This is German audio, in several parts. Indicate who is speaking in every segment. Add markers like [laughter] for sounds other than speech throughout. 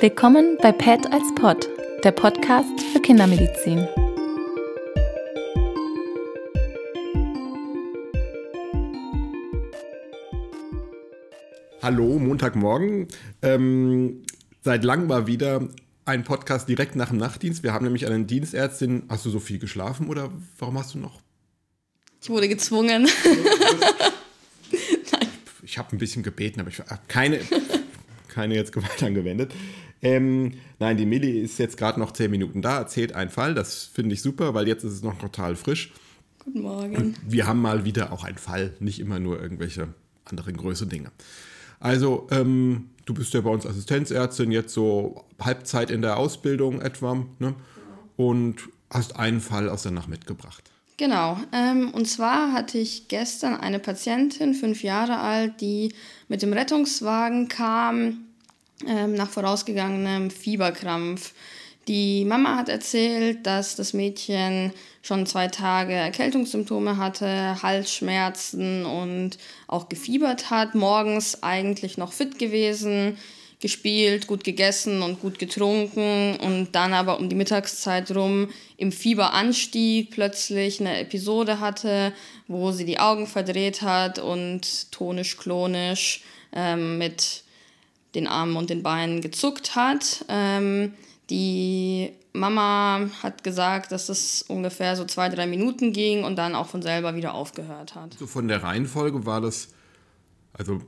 Speaker 1: Willkommen bei PET als Pod, der Podcast für Kindermedizin.
Speaker 2: Hallo, Montagmorgen. Ähm, seit langem mal wieder ein Podcast direkt nach dem Nachtdienst. Wir haben nämlich eine Dienstärztin. Hast du so viel geschlafen oder warum hast du noch?
Speaker 3: Ich wurde gezwungen.
Speaker 2: ich habe ein bisschen gebeten, aber ich habe keine, keine jetzt Gewalt angewendet. Ähm, nein, die Millie ist jetzt gerade noch zehn Minuten da, erzählt einen Fall. Das finde ich super, weil jetzt ist es noch total frisch.
Speaker 3: Guten Morgen.
Speaker 2: Und wir haben mal wieder auch einen Fall, nicht immer nur irgendwelche anderen größeren Dinge. Also, ähm, du bist ja bei uns Assistenzärztin, jetzt so Halbzeit in der Ausbildung etwa, ne? Und hast einen Fall aus der Nacht mitgebracht.
Speaker 3: Genau. Ähm, und zwar hatte ich gestern eine Patientin, fünf Jahre alt, die mit dem Rettungswagen kam ähm, nach vorausgegangenem Fieberkrampf. Die Mama hat erzählt, dass das Mädchen schon zwei Tage Erkältungssymptome hatte, Halsschmerzen und auch gefiebert hat. Morgens eigentlich noch fit gewesen, gespielt, gut gegessen und gut getrunken und dann aber um die Mittagszeit rum im Fieberanstieg plötzlich eine Episode hatte, wo sie die Augen verdreht hat und tonisch-klonisch ähm, mit den Armen und den Beinen gezuckt hat. Ähm, die Mama hat gesagt, dass es ungefähr so zwei, drei Minuten ging und dann auch von selber wieder aufgehört hat.
Speaker 2: So von der Reihenfolge war das, also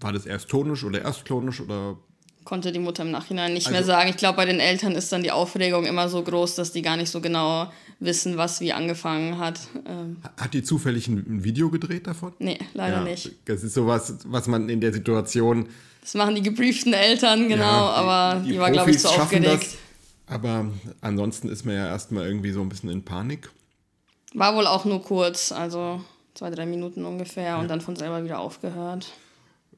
Speaker 2: war das erst tonisch oder erst klonisch oder?
Speaker 3: Konnte die Mutter im Nachhinein nicht also, mehr sagen. Ich glaube, bei den Eltern ist dann die Aufregung immer so groß, dass die gar nicht so genau wissen, was wie angefangen hat.
Speaker 2: Ähm hat die zufällig ein Video gedreht davon?
Speaker 3: Nee, leider ja, nicht.
Speaker 2: Das ist sowas, was man in der Situation.
Speaker 3: Das machen die gebrieften Eltern, genau, ja, die, aber die, die war, glaube ich, zu aufgeregt. Das,
Speaker 2: aber ansonsten ist man ja erstmal irgendwie so ein bisschen in Panik.
Speaker 3: War wohl auch nur kurz, also zwei, drei Minuten ungefähr ja. und dann von selber wieder aufgehört.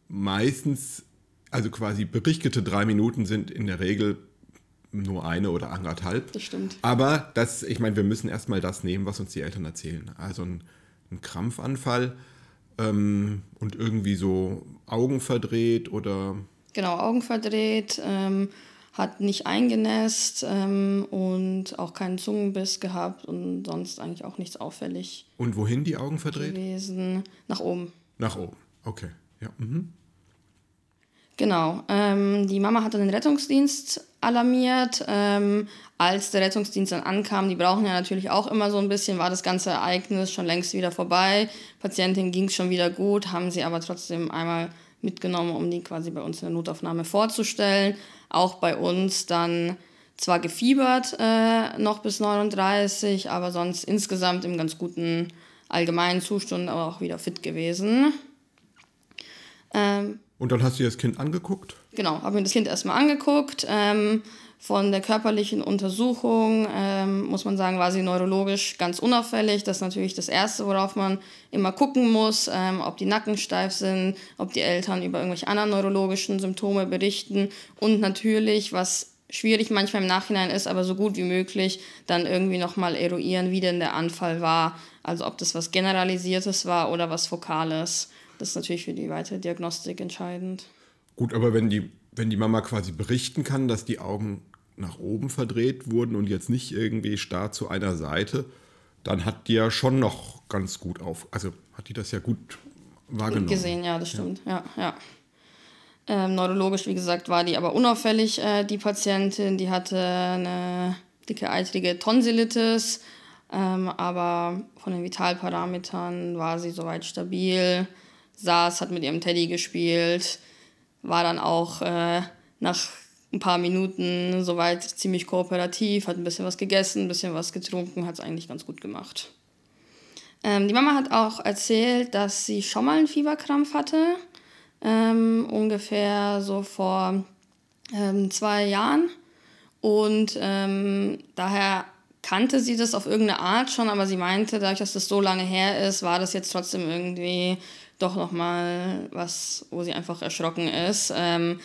Speaker 2: Meistens, also quasi berichtete drei Minuten sind in der Regel nur eine oder anderthalb.
Speaker 3: Das stimmt.
Speaker 2: Aber das, ich meine, wir müssen erstmal das nehmen, was uns die Eltern erzählen. Also ein, ein Krampfanfall ähm, und irgendwie so Augen verdreht oder.
Speaker 3: Genau, Augen verdreht. Ähm, hat nicht eingenässt ähm, und auch keinen Zungenbiss gehabt und sonst eigentlich auch nichts auffällig.
Speaker 2: Und wohin die Augen verdreht?
Speaker 3: Gewesen. Nach oben.
Speaker 2: Nach oben, okay. Ja. Mhm.
Speaker 3: Genau. Ähm, die Mama hat dann den Rettungsdienst alarmiert. Ähm, als der Rettungsdienst dann ankam, die brauchen ja natürlich auch immer so ein bisschen, war das ganze Ereignis schon längst wieder vorbei. Patientin ging es schon wieder gut, haben sie aber trotzdem einmal mitgenommen, um die quasi bei uns in der Notaufnahme vorzustellen. Auch bei uns dann zwar gefiebert äh, noch bis 39, aber sonst insgesamt im ganz guten allgemeinen Zustand, aber auch wieder fit gewesen.
Speaker 2: Ähm, Und dann hast du dir das Kind angeguckt?
Speaker 3: Genau, habe mir das Kind erstmal angeguckt. Ähm, von der körperlichen Untersuchung ähm, muss man sagen, war sie neurologisch ganz unauffällig. Das ist natürlich das Erste, worauf man immer gucken muss, ähm, ob die Nacken steif sind, ob die Eltern über irgendwelche anderen neurologischen Symptome berichten und natürlich, was schwierig manchmal im Nachhinein ist, aber so gut wie möglich dann irgendwie nochmal eruieren, wie denn der Anfall war. Also ob das was Generalisiertes war oder was Fokales. Das ist natürlich für die weitere Diagnostik entscheidend.
Speaker 2: Gut, aber wenn die wenn die Mama quasi berichten kann, dass die Augen nach oben verdreht wurden und jetzt nicht irgendwie starr zu einer Seite, dann hat die ja schon noch ganz gut auf, also hat die das ja gut wahrgenommen.
Speaker 3: Gesehen, ja, das stimmt, ja, ja. ja. Ähm, neurologisch, wie gesagt, war die aber unauffällig, äh, die Patientin. Die hatte eine dicke, eitrige Tonsillitis, ähm, aber von den Vitalparametern war sie soweit stabil, saß, hat mit ihrem Teddy gespielt, war dann auch äh, nach ein paar Minuten soweit ziemlich kooperativ, hat ein bisschen was gegessen, ein bisschen was getrunken, hat es eigentlich ganz gut gemacht. Ähm, die Mama hat auch erzählt, dass sie schon mal einen Fieberkrampf hatte, ähm, ungefähr so vor ähm, zwei Jahren. Und ähm, daher kannte sie das auf irgendeine Art schon, aber sie meinte, dadurch, dass das so lange her ist, war das jetzt trotzdem irgendwie doch nochmal was, wo sie einfach erschrocken ist. Ähm,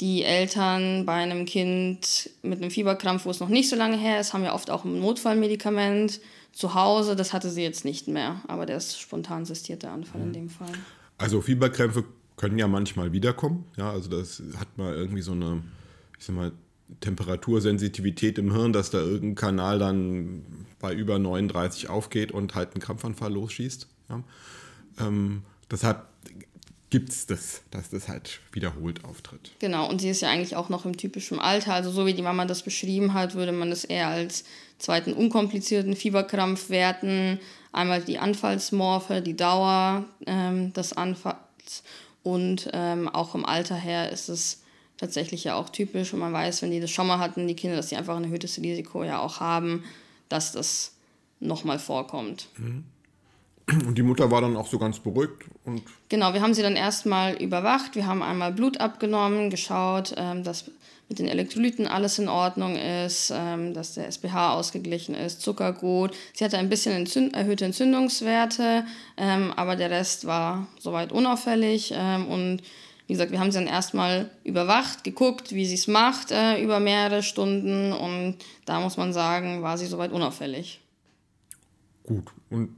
Speaker 3: die Eltern bei einem Kind mit einem Fieberkrampf, wo es noch nicht so lange her ist, haben ja oft auch ein Notfallmedikament zu Hause. Das hatte sie jetzt nicht mehr, aber der ist spontan sistierte Anfall mhm. in dem Fall.
Speaker 2: Also Fieberkrämpfe können ja manchmal wiederkommen. Ja, also das hat mal irgendwie so eine, ich ich sag mal, Temperatursensitivität im Hirn, dass da irgendein Kanal dann bei über 39 aufgeht und halt einen Krampfanfall losschießt. Ja. Ähm, deshalb gibt es das, dass das halt wiederholt auftritt.
Speaker 3: Genau, und sie ist ja eigentlich auch noch im typischen Alter. Also so wie die Mama das beschrieben hat, würde man das eher als zweiten unkomplizierten Fieberkrampf werten. Einmal die Anfallsmorphe, die Dauer ähm, des Anfalls und ähm, auch im Alter her ist es tatsächlich ja auch typisch und man weiß, wenn die das schon mal hatten, die Kinder, dass sie einfach ein erhöhtes Risiko ja auch haben, dass das nochmal vorkommt.
Speaker 2: Mhm. Und die Mutter war dann auch so ganz beruhigt und.
Speaker 3: Genau, wir haben sie dann erstmal überwacht. Wir haben einmal Blut abgenommen, geschaut, ähm, dass mit den Elektrolyten alles in Ordnung ist, ähm, dass der SPH ausgeglichen ist, Zucker gut. Sie hatte ein bisschen entzünd erhöhte Entzündungswerte, ähm, aber der Rest war soweit unauffällig. Und wie gesagt, wir haben sie dann erstmal überwacht, geguckt, wie sie es macht äh, über mehrere Stunden. Und da muss man sagen, war sie soweit unauffällig.
Speaker 2: Gut. Und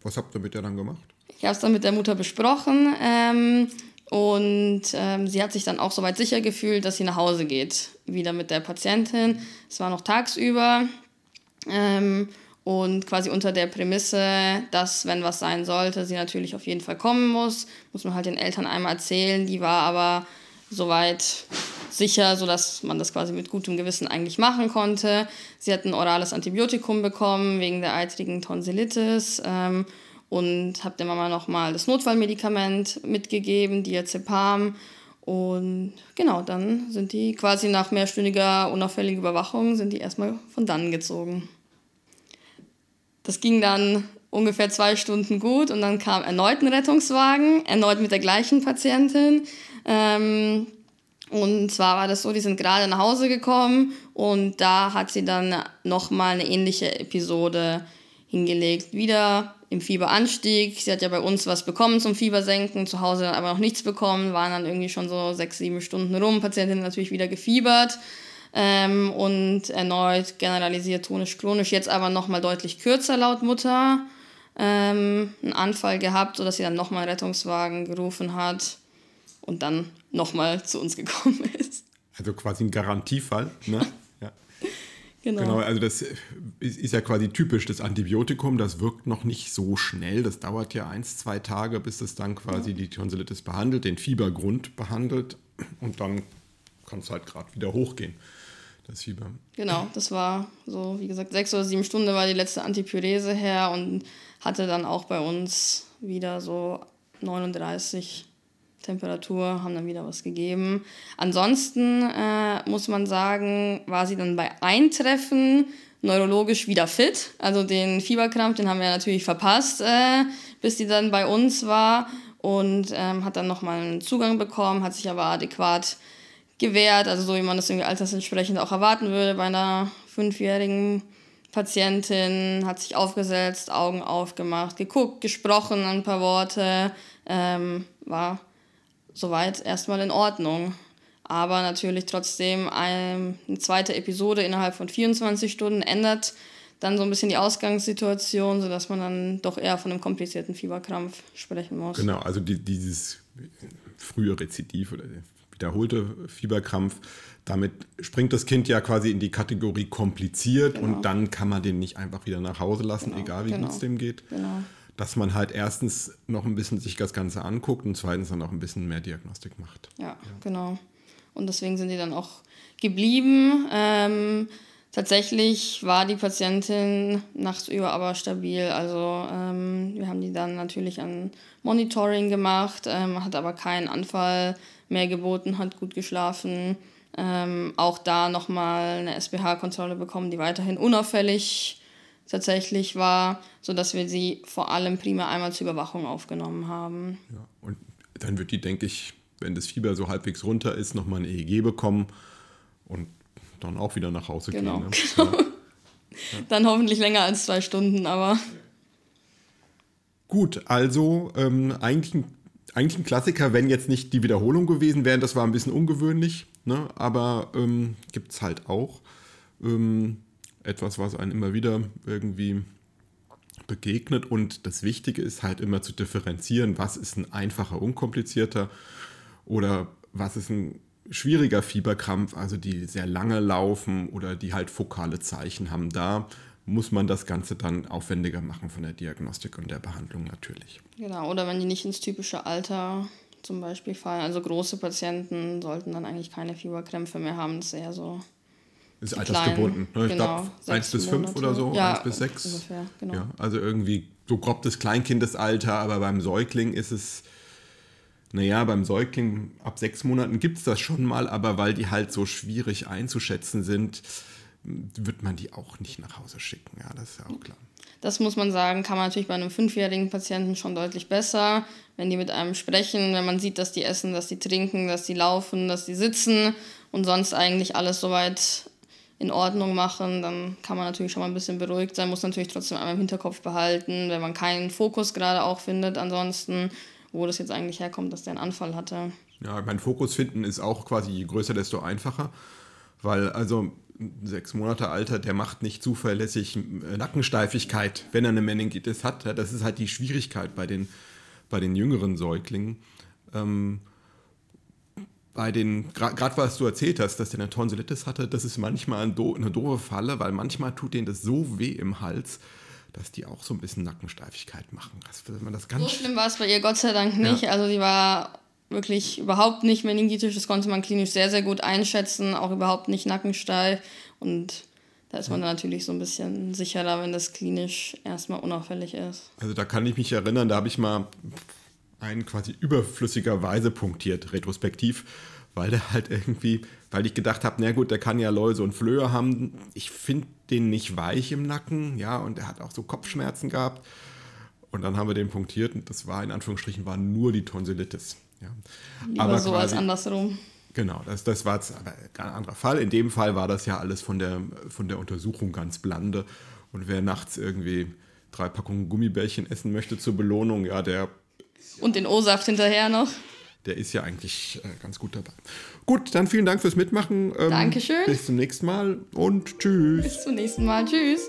Speaker 2: was habt ihr mit der dann gemacht?
Speaker 3: Ich habe es dann mit der Mutter besprochen ähm, und ähm, sie hat sich dann auch soweit sicher gefühlt, dass sie nach Hause geht, wieder mit der Patientin. Es war noch tagsüber ähm, und quasi unter der Prämisse, dass, wenn was sein sollte, sie natürlich auf jeden Fall kommen muss. Muss man halt den Eltern einmal erzählen. Die war aber soweit sicher, sodass man das quasi mit gutem Gewissen eigentlich machen konnte. Sie hat ein orales Antibiotikum bekommen wegen der eitrigen Tonsillitis ähm, und habe der Mama nochmal das Notfallmedikament mitgegeben, Diazepam. Und genau, dann sind die quasi nach mehrstündiger unauffälliger Überwachung sind die erstmal von dann gezogen. Das ging dann ungefähr zwei Stunden gut und dann kam erneut ein Rettungswagen, erneut mit der gleichen Patientin. Ähm, und zwar war das so, die sind gerade nach Hause gekommen und da hat sie dann nochmal eine ähnliche Episode hingelegt. Wieder im Fieberanstieg. Sie hat ja bei uns was bekommen zum Fiebersenken, zu Hause dann aber noch nichts bekommen, waren dann irgendwie schon so sechs, sieben Stunden rum. Patientin natürlich wieder gefiebert ähm, und erneut generalisiert tonisch-klonisch, jetzt aber nochmal deutlich kürzer laut Mutter. Ähm, einen Anfall gehabt, sodass sie dann nochmal einen Rettungswagen gerufen hat und dann nochmal zu uns gekommen [laughs] ist.
Speaker 2: Also quasi ein Garantiefall, ne? [laughs] ja. Genau. genau. also das ist ja quasi typisch, das Antibiotikum, das wirkt noch nicht so schnell. Das dauert ja eins, zwei Tage, bis es dann quasi ja. die Tonsillitis behandelt, den Fiebergrund behandelt und dann kann es halt gerade wieder hochgehen, das Fieber.
Speaker 3: Genau, das war so, wie gesagt, sechs oder sieben Stunden war die letzte Antipyrese her und hatte dann auch bei uns wieder so 39 Temperatur, haben dann wieder was gegeben. Ansonsten äh, muss man sagen, war sie dann bei Eintreffen neurologisch wieder fit. Also den Fieberkrampf, den haben wir natürlich verpasst, äh, bis sie dann bei uns war und ähm, hat dann nochmal einen Zugang bekommen, hat sich aber adäquat gewehrt, also so wie man das irgendwie altersentsprechend auch erwarten würde bei einer fünfjährigen Patientin, hat sich aufgesetzt, Augen aufgemacht, geguckt, gesprochen, ein paar Worte, ähm, war soweit erstmal in Ordnung. Aber natürlich trotzdem eine zweite Episode innerhalb von 24 Stunden ändert dann so ein bisschen die Ausgangssituation, sodass man dann doch eher von einem komplizierten Fieberkrampf sprechen muss.
Speaker 2: Genau, also die, dieses frühe Rezidiv oder wiederholte Fieberkrampf, damit springt das Kind ja quasi in die Kategorie kompliziert genau. und dann kann man den nicht einfach wieder nach Hause lassen, genau, egal wie genau. gut es dem geht. Genau dass man halt erstens noch ein bisschen sich das Ganze anguckt und zweitens dann auch ein bisschen mehr Diagnostik macht.
Speaker 3: Ja, ja. genau. Und deswegen sind die dann auch geblieben. Ähm, tatsächlich war die Patientin nachts über aber stabil. Also ähm, wir haben die dann natürlich an Monitoring gemacht, ähm, hat aber keinen Anfall mehr geboten, hat gut geschlafen. Ähm, auch da nochmal eine SBH-Kontrolle bekommen, die weiterhin unauffällig tatsächlich war, sodass wir sie vor allem prima einmal zur Überwachung aufgenommen haben.
Speaker 2: Ja, und dann wird die, denke ich, wenn das Fieber so halbwegs runter ist, nochmal ein EEG bekommen und dann auch wieder nach Hause
Speaker 3: genau,
Speaker 2: gehen.
Speaker 3: Ne? Genau. [laughs] Ja. Dann hoffentlich länger als zwei Stunden, aber.
Speaker 2: Gut, also ähm, eigentlich, ein, eigentlich ein Klassiker, wenn jetzt nicht die Wiederholung gewesen wäre. Das war ein bisschen ungewöhnlich, ne? aber ähm, gibt es halt auch. Ähm, etwas, was einem immer wieder irgendwie begegnet. Und das Wichtige ist halt immer zu differenzieren, was ist ein einfacher, unkomplizierter oder was ist ein schwieriger Fieberkrampf, also die sehr lange laufen oder die halt fokale Zeichen haben, da muss man das Ganze dann aufwendiger machen von der Diagnostik und der Behandlung natürlich.
Speaker 3: Genau, oder wenn die nicht ins typische Alter zum Beispiel fallen. Also große Patienten sollten dann eigentlich keine Fieberkrämpfe mehr haben. Das ist eher so.
Speaker 2: Ist altersgebunden. Ne? Ich genau, glaube, 1 bis 5 oder so,
Speaker 3: ja,
Speaker 2: 1 bis 6.
Speaker 3: Ungefähr, genau.
Speaker 2: Ja, also irgendwie so grob das Kleinkindesalter, aber beim Säugling ist es naja, beim Säugling ab sechs Monaten gibt es das schon mal, aber weil die halt so schwierig einzuschätzen sind, wird man die auch nicht nach Hause schicken. Ja, das ist ja auch klar.
Speaker 3: Das muss man sagen, kann man natürlich bei einem fünfjährigen Patienten schon deutlich besser, wenn die mit einem sprechen, wenn man sieht, dass die essen, dass die trinken, dass die laufen, dass die sitzen und sonst eigentlich alles soweit in Ordnung machen, dann kann man natürlich schon mal ein bisschen beruhigt sein, muss natürlich trotzdem einmal im Hinterkopf behalten, wenn man keinen Fokus gerade auch findet ansonsten wo das jetzt eigentlich herkommt, dass der einen Anfall hatte.
Speaker 2: Ja, mein Fokus finden ist auch quasi je größer, desto einfacher, weil also sechs Monate Alter, der macht nicht zuverlässig äh, Nackensteifigkeit, wenn er eine Meningitis hat. Das ist halt die Schwierigkeit bei den, bei den jüngeren Säuglingen. Ähm, bei den, gerade was du erzählt hast, dass der eine Tonsillitis hatte, das ist manchmal ein do, eine doofe Falle, weil manchmal tut denen das so weh im Hals, dass die auch so ein bisschen Nackensteifigkeit machen. Das,
Speaker 3: man das ganz so schlimm war es bei ihr Gott sei Dank nicht. Ja. Also die war wirklich überhaupt nicht meningitisch. Das konnte man klinisch sehr, sehr gut einschätzen. Auch überhaupt nicht nackensteif. Und da ist man dann natürlich so ein bisschen sicherer, wenn das klinisch erstmal unauffällig ist.
Speaker 2: Also da kann ich mich erinnern, da habe ich mal einen quasi überflüssigerweise punktiert, retrospektiv, weil der halt irgendwie, weil ich gedacht habe, na gut, der kann ja Läuse und Flöhe haben. Ich finde den nicht weich im Nacken, ja, und er hat auch so Kopfschmerzen gehabt. Und dann haben wir den punktiert und das war in Anführungsstrichen war nur die Tonsillitis. Ja.
Speaker 3: Lieber aber so quasi, als andersrum.
Speaker 2: Genau, das, das war jetzt aber ein anderer Fall. In dem Fall war das ja alles von der, von der Untersuchung ganz blande. Und wer nachts irgendwie drei Packungen Gummibärchen essen möchte zur Belohnung, ja, der.
Speaker 3: Und den O-Saft hinterher noch.
Speaker 2: Der ist ja eigentlich äh, ganz gut dabei. Gut, dann vielen Dank fürs Mitmachen.
Speaker 3: Ähm, Dankeschön.
Speaker 2: Bis zum nächsten Mal und tschüss.
Speaker 3: Bis zum nächsten Mal. Tschüss.